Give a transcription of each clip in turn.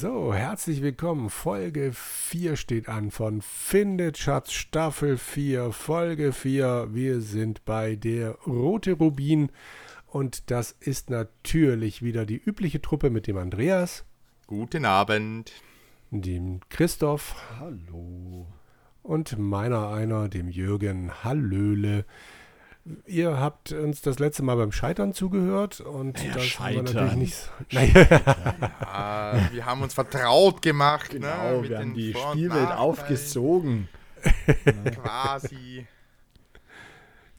So, herzlich willkommen. Folge 4 steht an von Findet Schatz Staffel 4, Folge 4. Wir sind bei der Rote Rubin und das ist natürlich wieder die übliche Truppe mit dem Andreas. Guten Abend. Dem Christoph. Hallo. Und meiner einer, dem Jürgen. Hallöle. Ihr habt uns das letzte Mal beim Scheitern zugehört und ja, das Scheitern. haben wir natürlich nicht. Ja, wir haben uns vertraut gemacht. Genau, ne, mit wir haben die Vor- Spielwelt aufgesogen. Quasi.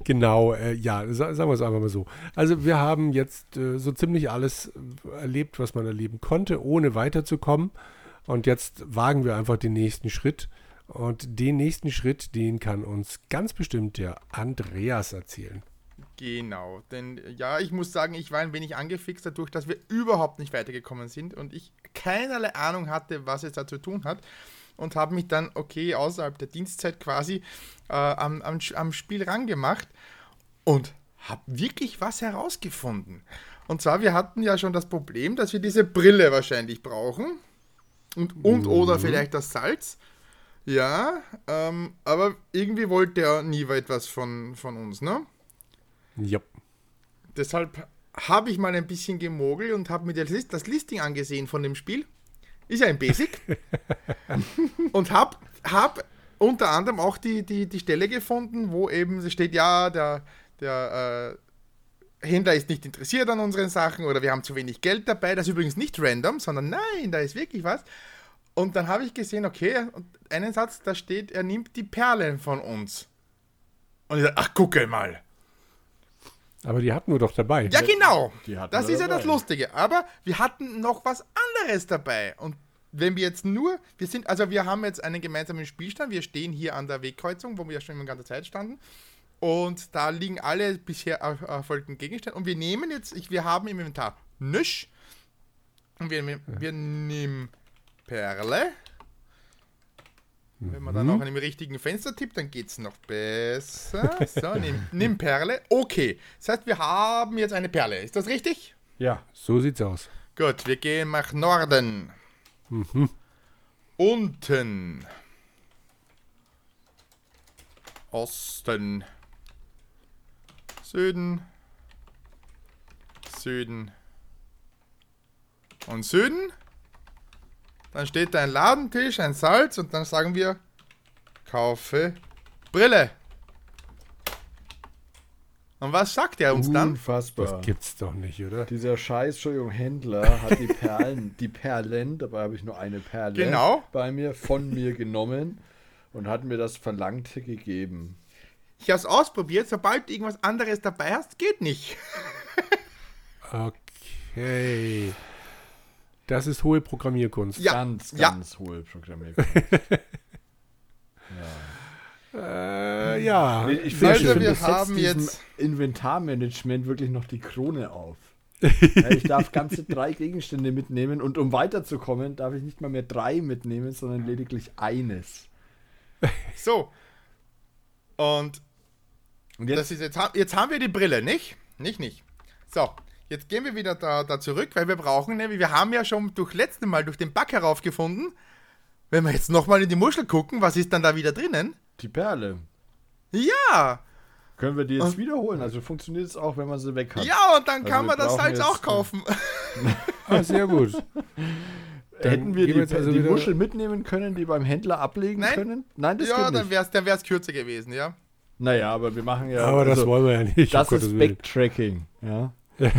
Genau, äh, ja, sa sagen wir es einfach mal so. Also wir haben jetzt äh, so ziemlich alles erlebt, was man erleben konnte, ohne weiterzukommen. Und jetzt wagen wir einfach den nächsten Schritt. Und den nächsten Schritt, den kann uns ganz bestimmt der Andreas erzählen. Genau, denn ja, ich muss sagen, ich war ein wenig angefixt dadurch, dass wir überhaupt nicht weitergekommen sind und ich keinerlei Ahnung hatte, was es da zu tun hat und habe mich dann, okay, außerhalb der Dienstzeit quasi äh, am, am, am Spiel rangemacht und habe wirklich was herausgefunden. Und zwar, wir hatten ja schon das Problem, dass wir diese Brille wahrscheinlich brauchen und, und oder vielleicht das Salz. Ja, ähm, aber irgendwie wollte er nie etwas von, von uns, ne? Ja. Deshalb habe ich mal ein bisschen gemogelt und habe mir das, List, das Listing angesehen von dem Spiel. Ist ja ein Basic. und habe hab unter anderem auch die, die, die Stelle gefunden, wo eben es steht, ja, der, der äh, Händler ist nicht interessiert an unseren Sachen oder wir haben zu wenig Geld dabei. Das ist übrigens nicht random, sondern nein, da ist wirklich was. Und dann habe ich gesehen, okay, und einen Satz, da steht, er nimmt die Perlen von uns. Und ich dachte, ach, gucke mal. Aber die hatten wir doch dabei. Ja, genau. die hatten Das wir ist ja das. Lustige. Aber wir hatten noch was anderes dabei. Und wenn wir jetzt nur, wir sind, also wir haben jetzt einen gemeinsamen Spielstand. Wir stehen hier an der Wegkreuzung, wo wir ja schon die ganze Zeit standen. Und da liegen alle bisher er- erfolgten Gegenstände. Und wir nehmen jetzt, ich, wir haben im Inventar Nisch. Und wir, wir nehmen Perle. Wenn man dann auch an dem richtigen Fenster tippt, dann geht es noch besser. So, nimm, nimm Perle. Okay. Das heißt, wir haben jetzt eine Perle. Ist das richtig? Ja, So sieht's aus. Gut, wir gehen nach Norden. Unten. Osten. Süden. Süden. Und Süden. Dann steht da ein Ladentisch, ein Salz und dann sagen wir, kaufe Brille. Und was sagt er uns dann? unfassbar. Das gibt's doch nicht, oder? Dieser scheiß, Entschuldigung, Händler hat die Perlen, die Perlen, dabei habe ich nur eine Perle Genau. bei mir, von mir genommen und hat mir das Verlangte gegeben. Ich habe es ausprobiert, sobald du irgendwas anderes dabei hast, geht nicht. Okay. Das ist hohe Programmierkunst. Ja, ganz, ja. ganz hohe Programmierung. Äh, ja. Ich Sehr Also, schön. wir haben diesem jetzt- Inventarmanagement wirklich noch die Krone auf. Ja, ich darf ganze drei Gegenstände mitnehmen und um weiterzukommen, darf ich nicht mal mehr drei mitnehmen, sondern lediglich eines. So. Und Und das ist jetzt, jetzt haben wir die Brille, nicht? Nicht, nicht. So, jetzt gehen wir wieder da, da zurück, weil wir brauchen nämlich, wir haben ja schon durch letzte Mal durch den Back heraufgefunden, wenn wir jetzt nochmal in die Muschel gucken, was ist dann da wieder drinnen? die Perle. Ja, Können wir die jetzt wiederholen? Also funktioniert es auch, wenn man sie weg hat. ja, und dann Also kann man das Salz jetzt- auch kaufen. Ah, sehr gut. Dann Hätten wir die, jetzt also die Muschel mitnehmen können, die beim Händler ablegen Nein. können? Nein, das ja, geht dann nicht. wäre es dann wär's kürzer gewesen, ja. Naja, aber wir machen ja. Aber das also, wollen wir ja nicht. das ist. Backtracking. Ja.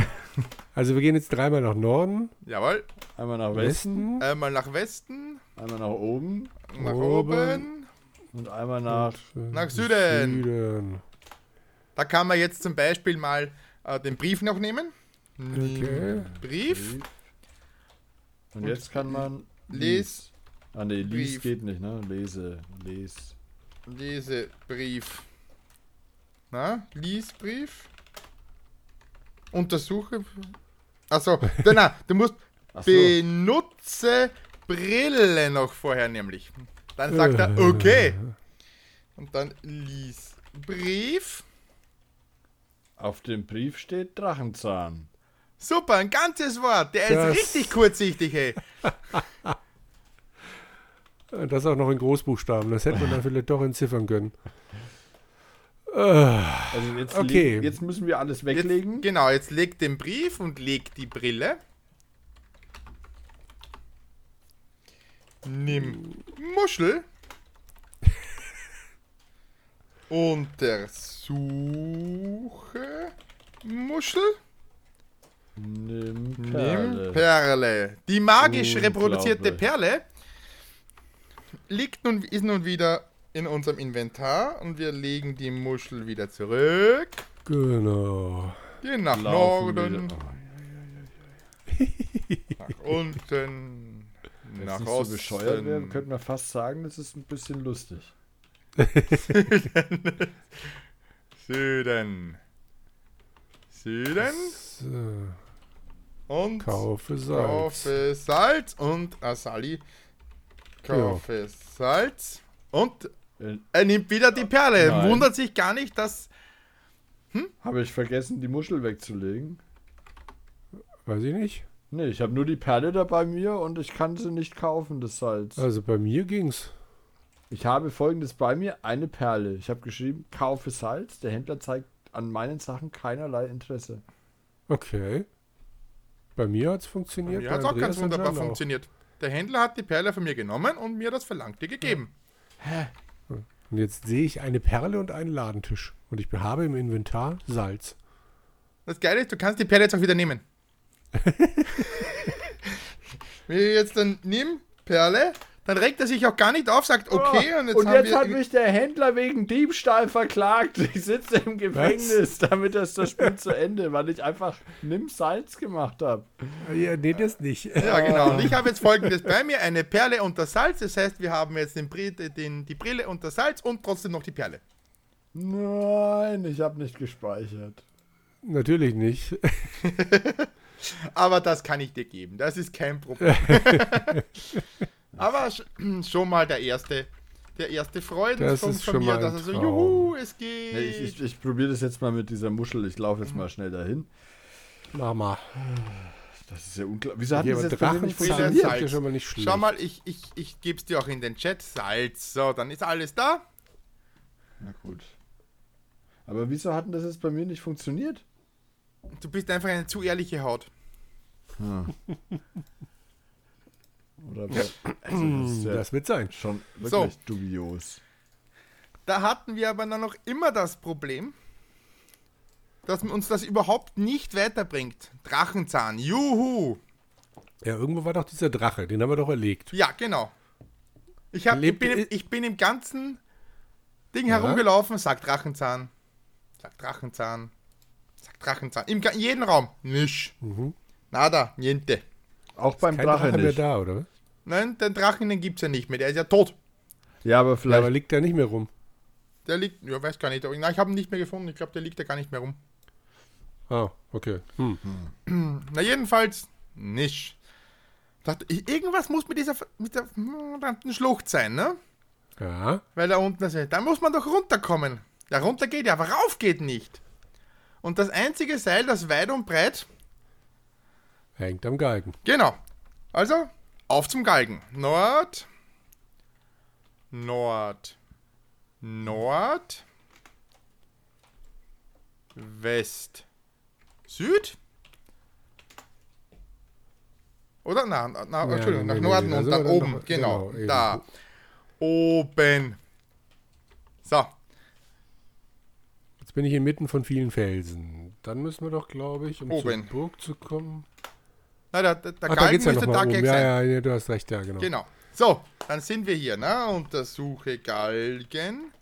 Also wir gehen jetzt dreimal nach Norden, Jawohl. Einmal nach Westen, Westen, Einmal nach Westen, einmal nach oben nach Oben. oben, und einmal nach. nach Süden. Süden. Da kann man jetzt zum Beispiel mal äh, den Brief noch nehmen. Okay. Brief. Und jetzt kann man. Les, Ah, nee, lies Brief. geht nicht, ne? Lese, les. Lesebrief. Na, Liesbrief. Untersuche. Achso, na, du musst so. benutze Brille noch vorher nämlich. Dann sagt er, okay. Und dann lies Brief. Auf dem Brief steht Drachenzahn. Super, ein ganzes Wort. Der Das- ist richtig kurzsichtig, ey. Das auch noch in Großbuchstaben. Das hätte man dann vielleicht doch entziffern können. Also jetzt, Okay. legen, jetzt müssen wir alles weglegen. Jetzt, genau, jetzt leg den Brief und leg die Brille. Nimm Muschel. Untersuche Muschel. Nimm Nimm Perle. Perle. Die magisch reproduzierte Perle liegt nun, ist nun wieder in unserem Inventar und wir legen die Muschel wieder zurück. Genau. Gehen nach Laufen Norden, wieder. nach unten, Wenn es nach so bescheuert wäre, könnte man fast sagen, das ist ein bisschen lustig. Süden. Süden So, und kaufe Salz. kaufe Salz und Asali kaufe Salz und er nimmt wieder die Perle. Nein. Wundert sich gar nicht, dass Habe ich vergessen, die Muschel wegzulegen? Weiß ich nicht. Nee, ich habe nur die Perle da bei mir und ich kann sie nicht kaufen, das Salz. Also bei mir ging's. Ich habe folgendes bei mir, eine Perle. Ich habe geschrieben, kaufe Salz. Der Händler zeigt an meinen Sachen keinerlei Interesse. Okay. Bei mir hat's funktioniert. ja, hat auch ganz wunderbar auch. funktioniert. Der Händler hat die Perle von mir genommen und mir das Verlangte gegeben. Und jetzt sehe ich eine Perle und einen Ladentisch. Und ich habe im Inventar Salz. Das Geile ist, du kannst die Perle jetzt auch wieder nehmen. Wenn ich jetzt dann nimm Perle, dann regt er sich auch gar nicht auf, sagt okay und jetzt, und haben jetzt wir hat mich der Händler wegen Diebstahl verklagt. Ich sitze im Gefängnis, damit ist das Spiel zu Ende, weil ich einfach nimm Salz gemacht habe. Ja, nee, das nicht. Ja, genau. Und ich habe jetzt folgendes bei mir: eine Perle und das Salz. Das heißt, wir haben jetzt den, den, die Brille und das Salz und trotzdem noch die Perle. Nein, ich habe nicht gespeichert. Natürlich nicht. Aber das kann ich dir geben. Das ist kein Problem. Aber sch- schon mal der erste, der erste ist von schon mir, mal dass er so, juhu, es geht. Nee, ich ich, ich probiere das jetzt mal mit dieser Muschel. Ich laufe jetzt mal schnell dahin. Mama. Das ist ja unglaublich. Wieso hat Ja, das jetzt bei mir nicht funktioniert? Salz. ja mal nicht schlecht. Schau mal, ich, ich, ich gebe es dir auch in den Chat. Salz. So, dann ist alles da. Na gut. Aber wieso hat denn das jetzt bei mir nicht funktioniert? Du bist einfach eine zu ehrliche Haut. Oder bei, also das ist ja Das wird sein. schon So. wirklich dubios. Da hatten wir aber dann noch immer das Problem, dass uns das überhaupt nicht weiterbringt. Drachenzahn, juhu. Ja, irgendwo war doch dieser Drache. Den haben wir doch erlegt. Ja, genau. Ich, hab, ich, bin, im, ich bin im ganzen Ding Ja. herumgelaufen, sagt Drachenzahn, sagt Drachenzahn, sagt Drachenzahn. Im jeden Raum. Nisch. Nada, niente. Auch beim Kein Drache Drache mehr nicht. da, oder? Nein, den Drachen, den gibt es ja nicht mehr. Der ist ja tot. Ja, aber Ja, vielleicht. aber liegt der nicht mehr rum. Der liegt, ja, weiß gar nicht. Aber, nein, ich habe ihn nicht mehr gefunden. Ich glaube, der liegt ja gar nicht mehr rum. Ah, okay. Hm. Na, jedenfalls nicht. Dachte, ich- irgendwas muss mit dieser mit der verdammten Schlucht sein, ne? Ja. Weil da unten ist. Da muss man doch runterkommen. Ja, runter geht ja, aber rauf geht nicht. Und das einzige Seil, das weit und breit. Hängt am Galgen. Genau. Also, auf zum Galgen. Nord. Nord. Nord. West. Süd. Oder? Na, na, Ja, Entschuldigung, nee, nach Norden nee, und sind dann oben. noch- genau, genau, da. Oben. So, Jetzt bin ich inmitten von vielen Felsen. Dann müssen wir doch, glaube ich, um Oben. zur Burg zu kommen. Na, der, der, der Ach, da Galgen geht's ja müsste da um. gleich Ja, sein. ja, ja, du hast recht, ja, genau. Genau. So, dann sind wir hier, ne? Untersuche Galgen.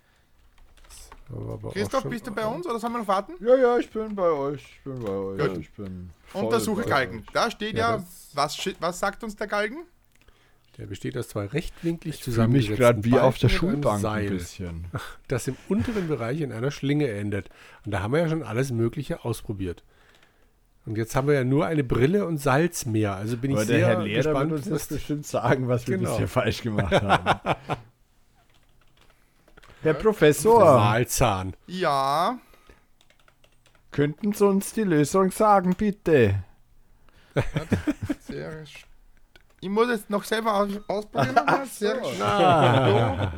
Christoph, bist du bei uns oder sollen wir noch warten? Ja, ja, ich bin bei euch. Ich bin bei euch. Gut. Ich bin Untersuche Galgen. euch. Da steht Ja, ja, was, was sagt uns der Galgen? Der besteht aus zwei rechtwinklig Ich fühle mich zusammengesetzten gerade wie auf der Schulbank ein bisschen. das im unteren Bereich in einer Schlinge endet. Und da haben wir ja schon alles Mögliche ausprobiert. Und jetzt haben wir ja nur eine Brille und Salz mehr. Also bin Aber ich der sehr Herr Lehrer wird gespannt, uns was jetzt bestimmt sagen, was wir Genau. bisher falsch gemacht haben. Herr Professor, Saalzahn. Ja, könnten Sie uns die Lösung sagen, bitte? Sehr ich muss jetzt noch selber aus ausprobieren. sehr st- Ah.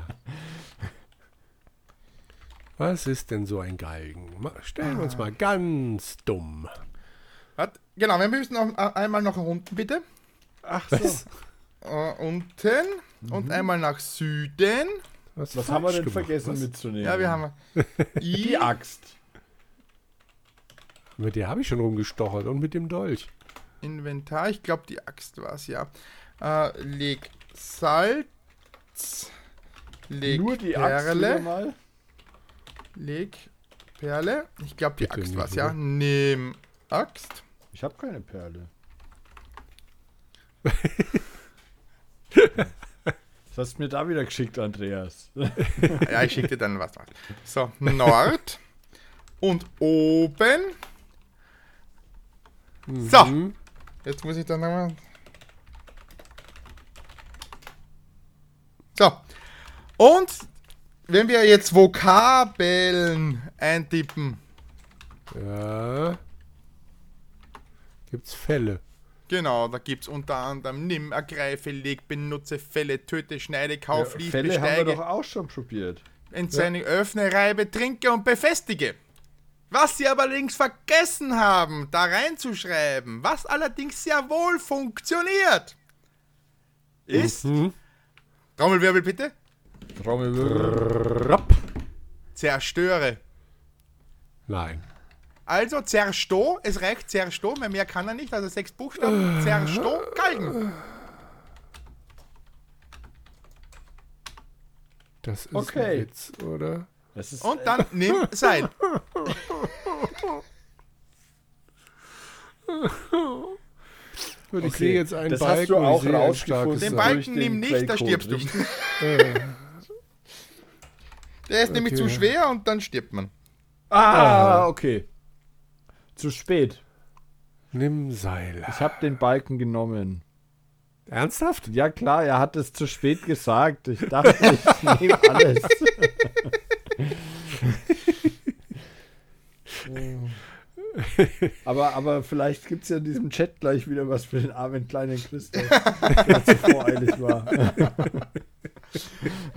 Was ist denn so ein Galgen? Stellen wir uns mal ganz dumm. Genau, wir müssen noch einmal nach unten, bitte. Ach so. Was? Äh, unten und einmal nach Süden. Was haben wir denn gemacht? vergessen Was? mitzunehmen? Ja, wir haben die Axt. Mit der habe ich schon rumgestochert und mit dem Dolch. Inventar. Ich glaube, die Axt war es, ja. Äh, leg Salz. Leg Nur die Axt Perle. mal. Leg Perle. Ich glaube, die Bitte Axt war es, ja. Nimm Axt. Ich habe keine Perle. Was hast du mir da wieder geschickt, Andreas? Ja, ich schicke dir dann was. So, Nord. Und oben. So. Mhm. Jetzt muss ich dann nochmal. So. Und wenn wir jetzt Vokabeln eintippen, Ja. Gibt's Fälle? genau, da gibt es unter anderem nimm, ergreife, leg, benutze, fälle, töte, schneide, kauf, lies, Fälle haben wir besteige, doch auch schon probiert. entzeige, öffne, reibe, trinke und befestige. Was sie aber allerdings vergessen haben, da reinzuschreiben, was allerdings sehr wohl funktioniert, ist, Mhm. Trommelwirbel bitte, Trommelwirbel. Zerstöre. Nein. Also zersto, es reicht zersto, weil mehr kann er nicht, also sechs Buchstaben, zersto, Galgen. Das ist Okay. ein Witz, oder? Das ist, Und dann nimm Seil. Gut, ich Okay, sehe jetzt einen das hast Balken du und ich auch rausgefunden. Den. Balken nimm nicht, da stirbst du. Äh, Der ist nämlich Okay. zu schwer und dann stirbt man. Ah, okay. Zu spät. nimm Seil. Ich habe den Balken genommen. Ernsthaft? Ja klar, er hat es zu spät gesagt. Ich dachte, ich nehme alles. aber, aber vielleicht gibt es ja in diesem Chat gleich wieder was für den armen kleinen Christoph, der zu voreilig war.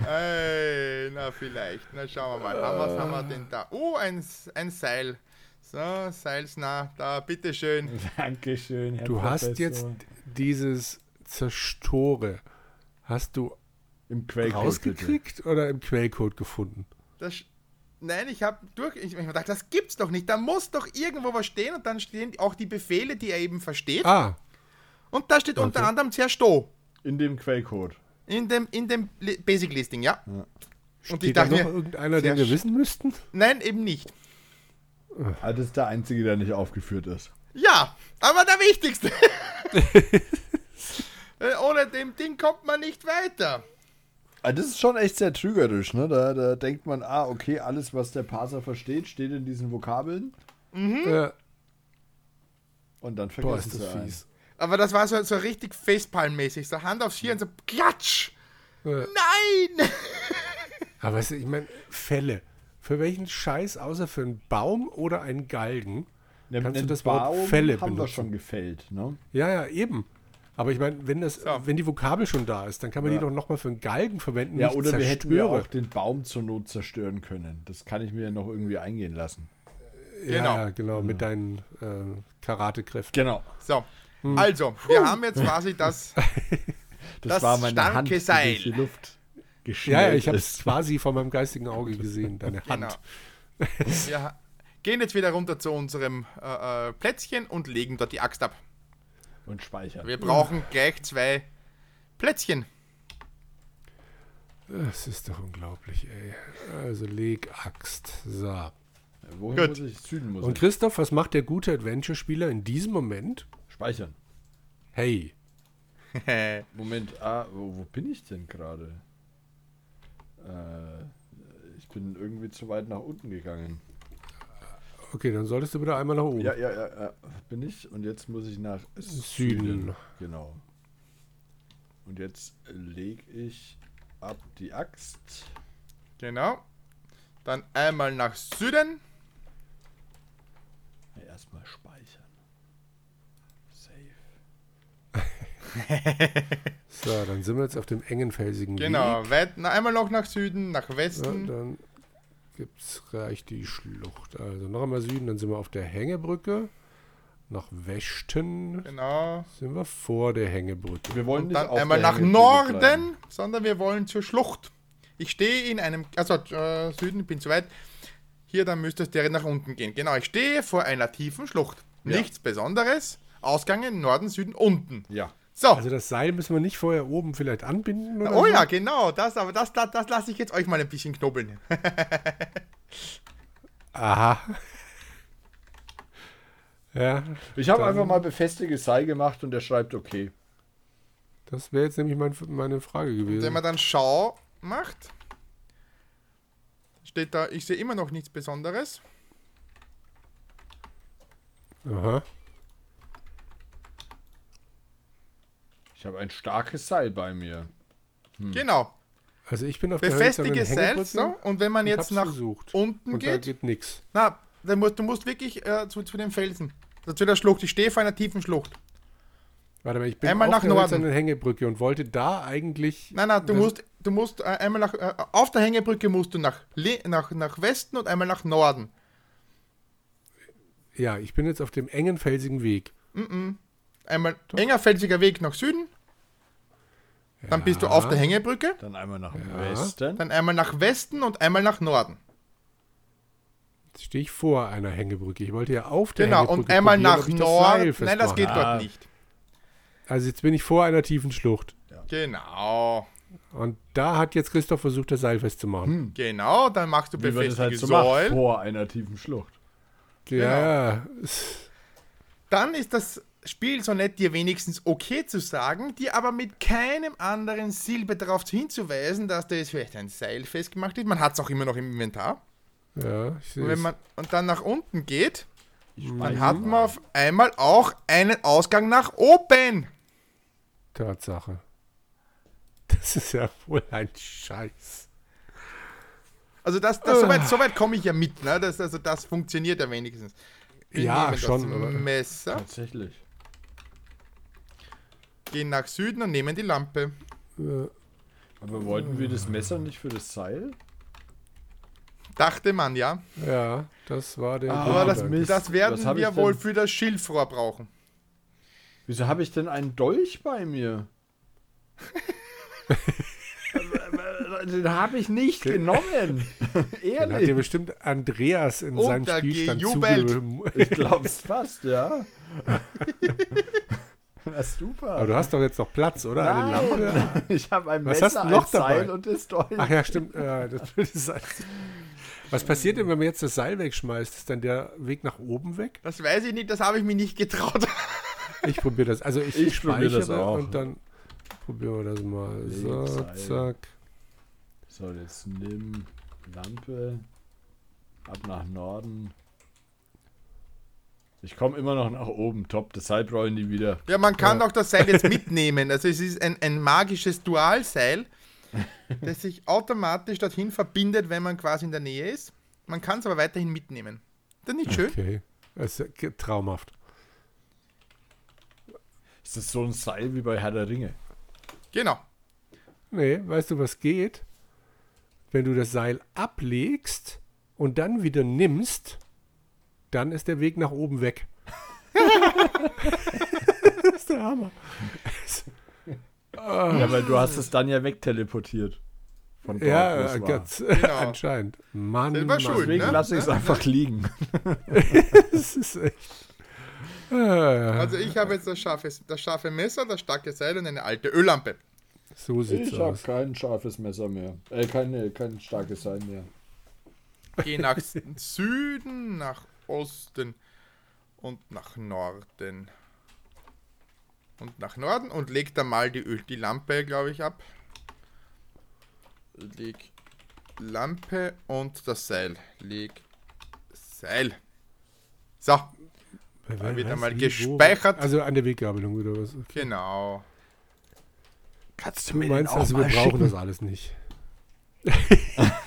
Ey, na vielleicht. Na schauen wir mal. Haben, was haben wir denn da? Oh, ein, ein Seil. So, Seilsnah, da, bitteschön. Dankeschön, Herr Du hast Professor. jetzt dieses Zerstore. Hast du im Quellcode bitte. rausgekriegt oder im Quellcode gefunden? Das, nein, ich habe durch. Ich, ich gedacht, das gibt's doch nicht. Da muss doch irgendwo was stehen und dann stehen auch die Befehle, die er eben versteht. Ah, Und da steht unter Okay. anderem Zersto. In dem Quellcode. In dem, in dem Basic Listing, ja. Und ich steht da dachte noch mir, irgendeiner, den wir wissen müssten? nein, eben nicht. Ah, das ist der einzige, der nicht aufgeführt ist. Ja, aber der wichtigste. Äh, Ohne dem Ding kommt man nicht weiter. Ah, Das ist schon echt sehr trügerisch, ne? Da, da denkt man, ah, okay, alles, was der Parser versteht, steht in diesen Vokabeln Äh, und dann sie einen. fies. Aber das war so, so richtig Facepalm-mäßig. So Hand aufs Hirn, so klatsch. Äh, Nein! aber weißt du, ich meine, Fälle. Für welchen Scheiß, außer für einen Baum oder einen Galgen? Ne- Kannst du das Wort Baum Fälle haben wir benutzen? schon gefällt, ne? Ja, ja, eben. Aber ich meine, wenn, das, So. wenn die Vokabel schon da ist, dann kann man Ja. die doch nochmal für einen Galgen verwenden. Ja, nicht oder wir hätten ja zerstöre. auch den Baum zur Not zerstören können. Das kann ich mir ja noch irgendwie eingehen lassen. Ja, Genau. ja, genau, mit deinen äh, Karatekräften. Genau. So, also, wir haben jetzt quasi das. Das, Das war meine starke Hand, die Seil. Ja, geschnellt ja, ich habe es quasi vor meinem geistigen Auge gesehen, deine Genau. Hand. Wir ha- gehen jetzt wieder runter zu unserem äh, äh, Plätzchen und legen dort die Axt ab. Und speichern. Wir brauchen gleich zwei Plätzchen. Das ist doch unglaublich, ey. Also leg Axt. So. Wohin Gut. muss ich? Süden muss Und. Christoph, was macht der gute Adventure-Spieler in diesem Moment? Speichern. Hey, Moment, ah, wo, wo bin ich denn gerade? Äh, ich bin irgendwie zu weit nach unten gegangen. okay, dann solltest du bitte einmal nach oben. Ja, ja, ja, ja, bin ich. Und jetzt muss ich nach Süden. Genau. Und jetzt lege ich ab die Axt. genau. Dann einmal nach Süden. Ja, Erstmal speichern. Save. So, dann sind wir jetzt auf dem engen felsigen Genau, Weg. weit, na, einmal noch nach Süden, nach Ja, Westen. dann gibt's reicht die Schlucht. Also noch einmal Süden, dann sind wir auf der Hängebrücke. Nach Westen Genau. sind wir vor der Hängebrücke. Wir wollen Und nicht dann einmal nach Norden, bleiben. sondern wir wollen zur Schlucht. Ich stehe in einem, also äh, Süden, bin zu weit. Hier, dann müsste es direkt nach unten gehen. Genau, ich stehe vor einer tiefen Schlucht. Ja. Nichts Besonderes. Ausgänge Norden, Süden, unten. Ja. So. Also das Seil müssen wir nicht vorher oben vielleicht anbinden oder oh so? ja, genau. Das, aber das, das, das lasse ich jetzt euch mal ein bisschen knubbeln. Aha. Ja, Ich habe einfach mal befestigtes Seil gemacht und er schreibt okay. das wäre jetzt nämlich mein, meine Frage Wenn gewesen. man dann Schau macht, steht da, ich sehe immer noch nichts Besonderes. Aha. Ich habe ein starkes Seil bei mir. Genau. Also ich bin auf der Befestige Seil. Und wenn man und jetzt nach versucht. unten Und da geht, geht nichts. na, dann musst, du musst wirklich äh, zu, zu den Felsen. Also zu der Schlucht. Ich stehe vor einer tiefen Schlucht. Warte mal, ich bin Einmal auf nach der Norden. Hängebrücke und wollte da eigentlich... Nein, nein, du Das- musst, du musst äh, einmal nach, äh, auf der Hängebrücke musst du nach, nach, nach Westen und einmal nach Norden. Ja, ich bin jetzt auf dem engen felsigen Weg. Einmal enger felsiger Weg nach Süden. Dann bist du Ja. auf der Hängebrücke. Dann einmal nach Ja. Westen. Dann einmal nach Westen und einmal nach Norden. Jetzt stehe ich vor einer Hängebrücke. Ich wollte ja auf der Genau, Hängebrücke und einmal nach Norden. Nein, das geht dort nicht. Also jetzt bin ich vor einer tiefen Schlucht. Genau. Und da hat jetzt Christoph versucht, das Seil festzumachen. Hm. Genau, dann machst du befestigte halt so Säulen. vor einer tiefen Schlucht. Ja, Dann ist das Spiel so nett, dir wenigstens okay zu sagen, dir aber mit keinem anderen Silbe darauf hinzuweisen, dass da jetzt vielleicht ein Seil festgemacht ist. Man hat es auch immer noch im Inventar. ja, ich sehe Und, wenn es. man, und dann nach unten geht, dann hat man auf einmal auch einen Ausgang nach oben. Tatsache. Das ist ja wohl ein Scheiß. Also das, das, soweit, soweit komme ich ja mit. Ne? Das, also das funktioniert ja wenigstens. Wir Ja, schon, Das Messer, Tatsächlich. Gehen nach Süden und nehmen die Lampe. Äh, Aber wollten wir das Messer nicht für das Seil? Dachte man, ja. Ja, das war der. Ah, Aber das, das werden wir ich wohl denn? für das Schilfrohr brauchen. Wieso habe ich denn einen Dolch bei mir? Den habe ich nicht genommen. Dann hat dir Ehrlich. bestimmt Andreas in Und seinem Spielstand gejubelt. zuge... Ich glaub's fast, ja. Na super. Aber du hast doch jetzt noch Platz, oder? Eine Nein. Lampe? Ich habe ein Was Messer, hast du noch ein Seil dabei? und das Dolch. Ach ja, stimmt. Ja, das würde sein. Was passiert denn, wenn man jetzt das Seil wegschmeißt? Ist dann der Weg nach oben weg? Das weiß ich nicht, das habe ich mir nicht getraut. Ich probiere das. Also ich, Ich probier speichere das auch. und dann probieren wir das mal. So, Seil. zack. So, jetzt nimm Lampe. Ab nach Norden. Ich komme immer noch nach oben. Top. Das Seil brauche ich nie wieder. Ja, man kann Ja. auch das Seil jetzt mitnehmen. Also es ist ein, ein magisches Dualseil, das sich automatisch dorthin verbindet, wenn man quasi in der Nähe ist. Man kann es aber weiterhin mitnehmen. Das ist nicht schön? Okay. Das ist traumhaft. Ist das so ein Seil wie bei Herr der Ringe? Genau. Nee, weißt du, was geht? Wenn du das Seil ablegst und dann wieder nimmst, dann ist der Weg nach oben weg. das ist der Hammer. Ja, weil du hast es dann ja wegteleportiert. Von dort, Ja, ganz Genau. anscheinend. Mann, Mann. schuld, Deswegen ne? lasse ich es einfach liegen. Das ist echt. Äh, Also ich habe jetzt das scharfe, das scharfe Messer, das starke Seil und eine alte Öllampe. so sieht's Ich habe aus. kein scharfes Messer mehr. Äh, keine, kein starkes Seil mehr. Gehe nach Süden, nach Osten und nach Norden. Und nach Norden und leg da mal die, Öl, die Lampe, glaube ich, ab. Leg Lampe und das Seil. Leg Seil. So, Wer wird weiß, einmal wie, gespeichert. Wo, also an der Weggabelung oder was? Okay. genau. Kannst Du meinst also, wir brauchen das alles nicht.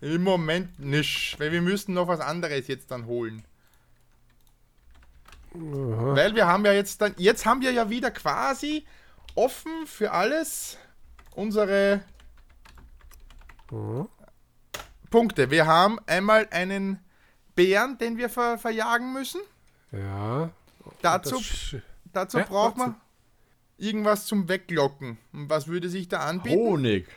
Im Moment nicht, weil wir müssen noch was anderes jetzt dann holen. Aha. Weil wir haben ja jetzt dann, jetzt haben wir ja wieder quasi offen für alles unsere Aha. Punkte. Wir haben einmal einen Bären, den wir ver verjagen müssen. Ja. Dazu, dazu Ja, braucht dazu. man irgendwas zum Weglocken. Und was würde sich da anbieten? Honig,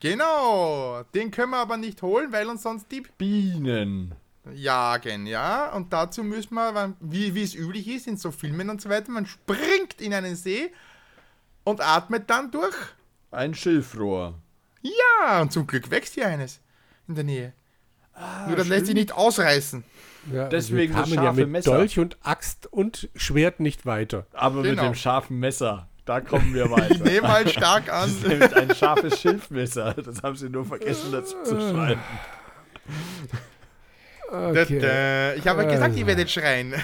Genau, den können wir aber nicht holen, weil uns sonst die Bienen, jagen, ja. Und dazu müssen wir, wie, wie es üblich ist in so Filmen und so weiter, man springt in einen See und atmet dann durch. ein Schilfrohr. Ja, und zum Glück wächst hier eines in der Nähe. Nur das lässt sich nicht ausreißen. Ja, Deswegen wir das kamen ja mit Messer. Dolch und Axt und Schwert nicht weiter. Aber mit Genau. dem scharfen Messer, da kommen wir Ich weiter. nehme mal stark an. Nämlich ein scharfes Schilfmesser. Das haben sie nur vergessen dazu zu schreiben. Okay. Ich habe ja gesagt, ihr werdet schreien.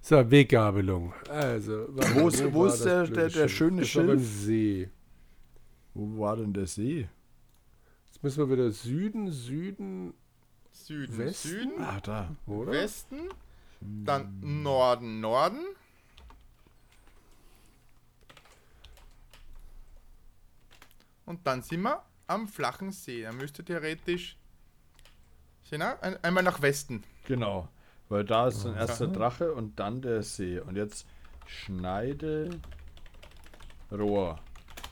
So, Weggabelung. Also, Wo ist- wo ist das der- der- der schöne das Schilf? See. Wo war denn der See? Jetzt müssen wir wieder Süden, Süden, Süden, Westen? Süden, Ah, da. oder? Westen, dann Norden, Norden. Und dann sind wir am flachen See. Da müsste theoretisch. Ein, einmal nach Westen. Genau. Weil da ist ein erster Drache und dann der See. Und jetzt schneide Rohr.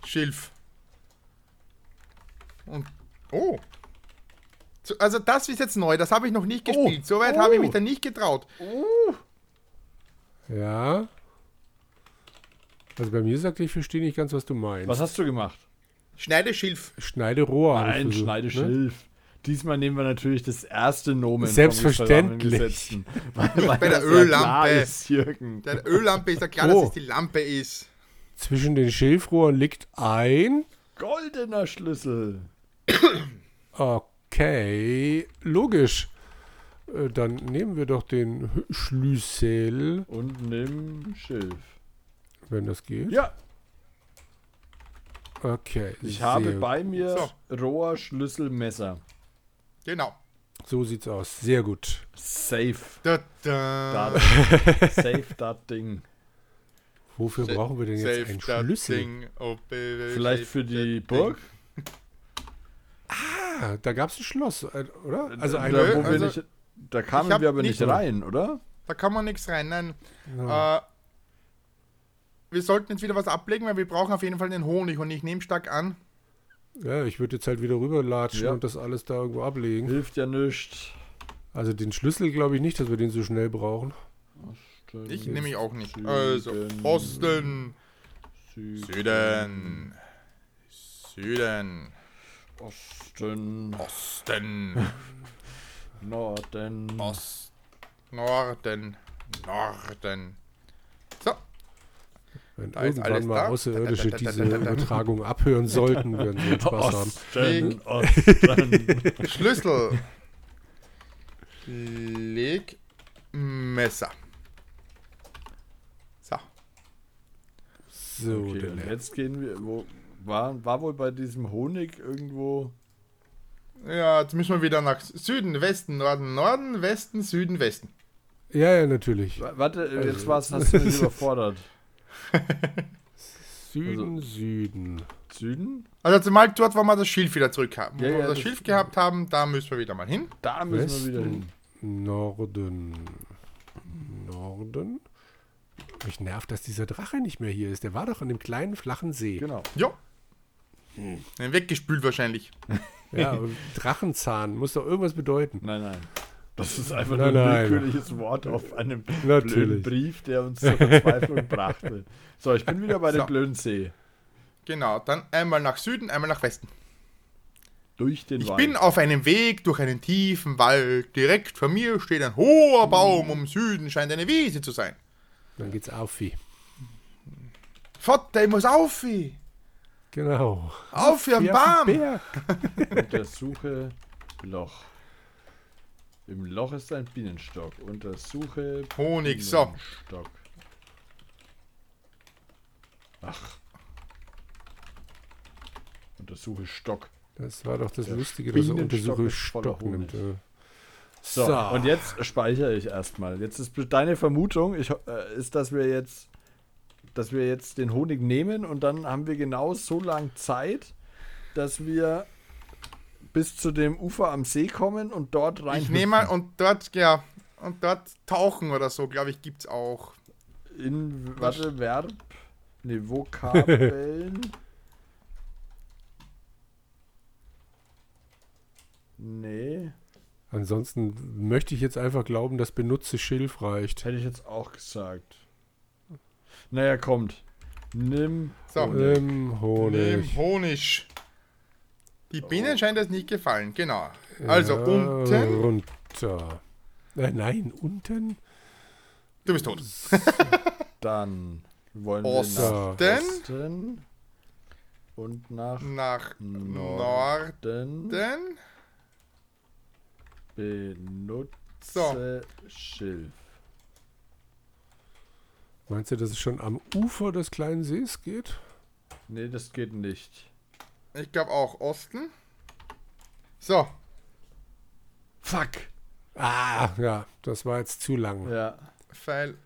Schilf. Und. Oh! So, Also, das ist jetzt neu. Das habe ich noch nicht Oh. gespielt. Soweit habe ich Oh. mich da nicht getraut. Ja. Also bei mir sagt, ich verstehe nicht ganz, was du meinst. Was hast du gemacht? Schneide Schilf. Schneide Rohr. habe ich Ein versucht, schneide ne? Schilf. Diesmal nehmen wir natürlich das erste Nomen. Selbstverständlich. Weil, weil Bei der Öllampe. Ist, Jürgen. Der Öllampe ist ja klar, Oh. dass es die Lampe ist. Zwischen den Schilfrohren liegt ein. Goldener Schlüssel. Okay, logisch. Äh, Dann nehmen wir doch den Schlüssel, Und nimm Schilf. wenn das geht. Ja, Okay. ich sehr habe bei mir So. Rohr, Schlüssel, Messer. Genau. So sieht's aus. Sehr gut. Safe. Da, da. Dat, safe dat Ding. Wofür Sa- brauchen wir denn jetzt einen that Schlüssel? thing, oh, baby, Vielleicht für die Burg? Ah, da gab es ein Schloss, äh, oder? Also da, ein. wo wir also, nicht, da kamen wir aber nicht- rein, oder? Da kann man nichts rein. Nein. Ja. Äh, wir sollten jetzt wieder was ablegen, weil wir brauchen auf jeden Fall den Honig und ich nehme stark an. ja, ich würde jetzt halt wieder rüberlatschen Ja. und das alles da irgendwo ablegen. Hilft ja nichts. Also den Schlüssel glaube ich nicht, dass wir den so schnell brauchen. Ich nehme ich auch nicht. Süden, Also, Osten, Süden, Süden, Süden, Osten, Osten, Norden. Ost, Norden, Norden. Wenn Da irgendwann mal da. Außerirdische Da, da, da, diese da, da, da. Übertragung abhören sollten, werden sie Spaß haben. Osten, Osten. Schlüssel. Leg Messer. So. So, Okay, jetzt gehen wir, wo, war, war wohl bei diesem Honig irgendwo, Ja, jetzt müssen wir wieder nach Süden, Westen, Norden, Norden, Westen, Süden, Westen. Ja, ja, natürlich. Wa- warte, Also- jetzt war's, hast du mich überfordert. Süden, Also- Süden. Süden? Also zumal dort, wo wir das Schilf wieder zurück haben. Wo Ja, wir ja, das das- Schilf gehabt haben, da müssen wir wieder mal hin. Da müssen wir wieder hin. Westen, Norden. Norden. Mich nervt, dass dieser Drache nicht mehr hier ist. Der war doch an dem kleinen, flachen See. Genau. Jo. Hm. Weggespült wahrscheinlich. Ja, Drachenzahn muss doch irgendwas bedeuten. Nein, nein. Das ist einfach Nein, nur ein nein. willkürliches Wort auf einem blöden Natürlich. Brief, der uns zur Verzweiflung brachte. So, ich bin wieder bei dem So. blöden See. Genau, dann einmal nach Süden, einmal nach Westen. Durch den Ich Wald. bin auf einem Weg durch einen tiefen Wald. Direkt vor mir steht ein hoher Baum. Im Süden scheint eine Wiese zu sein. Dann geht's auf wie. Vater, ich muss auf. wie. Genau. Auf wie am dem Baum. Berg. Untersuche Loch. Im Loch ist ein Bienenstock. Untersuche Honig, so. Bienenstock. Ach. Untersuche Stock. Das war doch das Der Lustige, dass er untersuche Stock nimmt. Äh. So, So. und jetzt speichere ich erstmal. Jetzt ist deine Vermutung, ich, äh, ist, dass wir jetzt, dass wir jetzt den Honig nehmen und dann haben wir genau so lang Zeit, dass wir bis zu dem Ufer am See kommen und dort rein. Ich nehme mal und dort, ja, und dort tauchen oder so, glaube ich, gibt es auch. in warte, Verb, ne Vokabeln. nee, Ansonsten möchte ich jetzt einfach glauben, dass benutze Schilf reicht. hätte ich jetzt auch gesagt. Naja, kommt. Nimm So. Honig. Im Honig. Nimm Honig. Die Bienen scheint das nicht gefallen, genau. Also Ja, unten. Runter. Äh, nein, unten. Du bist tot. Dann wollen wir Osten. nach Osten und nach Nach Norden Norden. benutze So. Schilf. Meinst du, dass es schon am Ufer des kleinen Sees geht? Nee, das geht nicht. Ich glaube auch Osten. So, Fuck. Ah, ja, das war jetzt zu lang. Ja. Pfeil.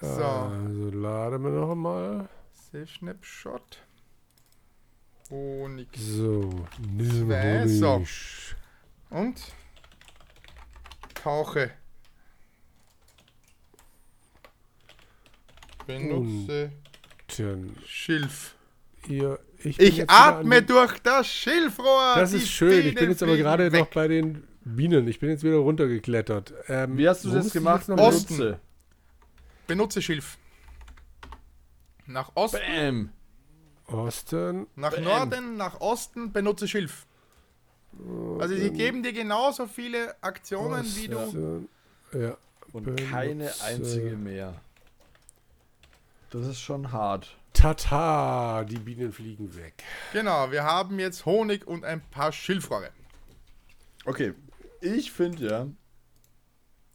So, Also laden wir noch einmal. Save Snapshot. Honig. So, nimm Zwei, so. Und tauche. Benutze. Schilf. Ihr, ich Ich atme durch das Schilfrohr. Das ist schön. Ich bin Bienen jetzt aber gerade weg. noch bei den Bienen. Ich bin jetzt wieder runtergeklettert. Ähm, Wie hast du das gemacht? jetzt noch Osten. Benutze. Benutze Schilf. Nach Osten, Bam. Osten. nach Bam. Norden, nach Osten, benutze Schilf. Also sie geben dir genauso viele Aktionen, wie du... Osten. Ja. Und Benutze. keine einzige mehr. Das ist schon hart. Tata, die Bienen fliegen weg. Genau, wir haben jetzt Honig und ein paar Schilfrohre. Okay. Ich finde ja.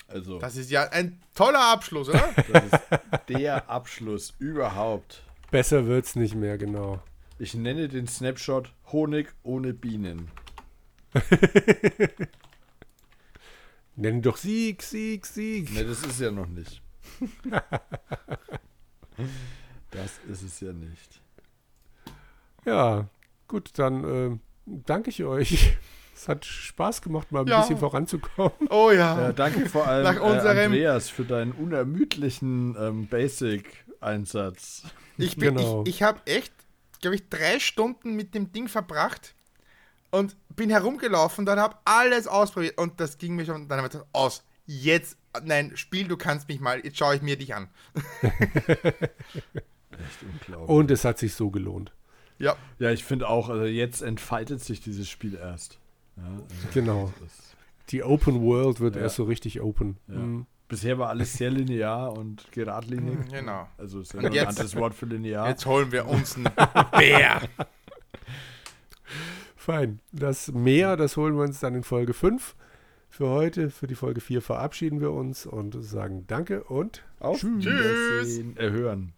Also, das, Das ist ja ein toller Abschluss, oder? ist der Abschluss überhaupt. Besser wird's nicht mehr, genau. Ich nenne den Snapshot Honig ohne Bienen. Nenn doch Sieg, Sieg, Sieg. Ne, das ist ja noch nicht. das ist es ja nicht. Ja, gut, dann ähm, danke ich euch. Es hat Spaß gemacht, mal ein Ja. bisschen voranzukommen. Oh ja. Ja, danke vor allem Nach äh, unserem- Andreas für deinen unermüdlichen ähm, Basic-Einsatz. Ich, bin- Genau. ich, ich habe echt, glaube ich, drei Stunden mit dem Ding verbracht und bin herumgelaufen, dann habe alles ausprobiert und das ging mir schon, dann habe ich gesagt, aus, jetzt, nein, Spiel, du kannst mich mal, jetzt schaue ich mir dich an. Echt unglaublich. Und es hat sich so gelohnt. Ja, ja, ich finde auch, also jetzt entfaltet sich dieses Spiel erst. Ja, also Genau. Die Open World wird Ja. erst so richtig open. Ja. Mhm. Bisher war alles sehr linear und geradlinig. genau. Also ist ja ein jetzt- anderes Wort für linear. Jetzt holen wir uns einen Bär. Fein. Das Meer, das holen wir uns dann in Folge 5. Für heute, für die Folge 4 verabschieden wir uns und sagen Danke und Auf Tschüss. Wiedersehen. Äh, hören.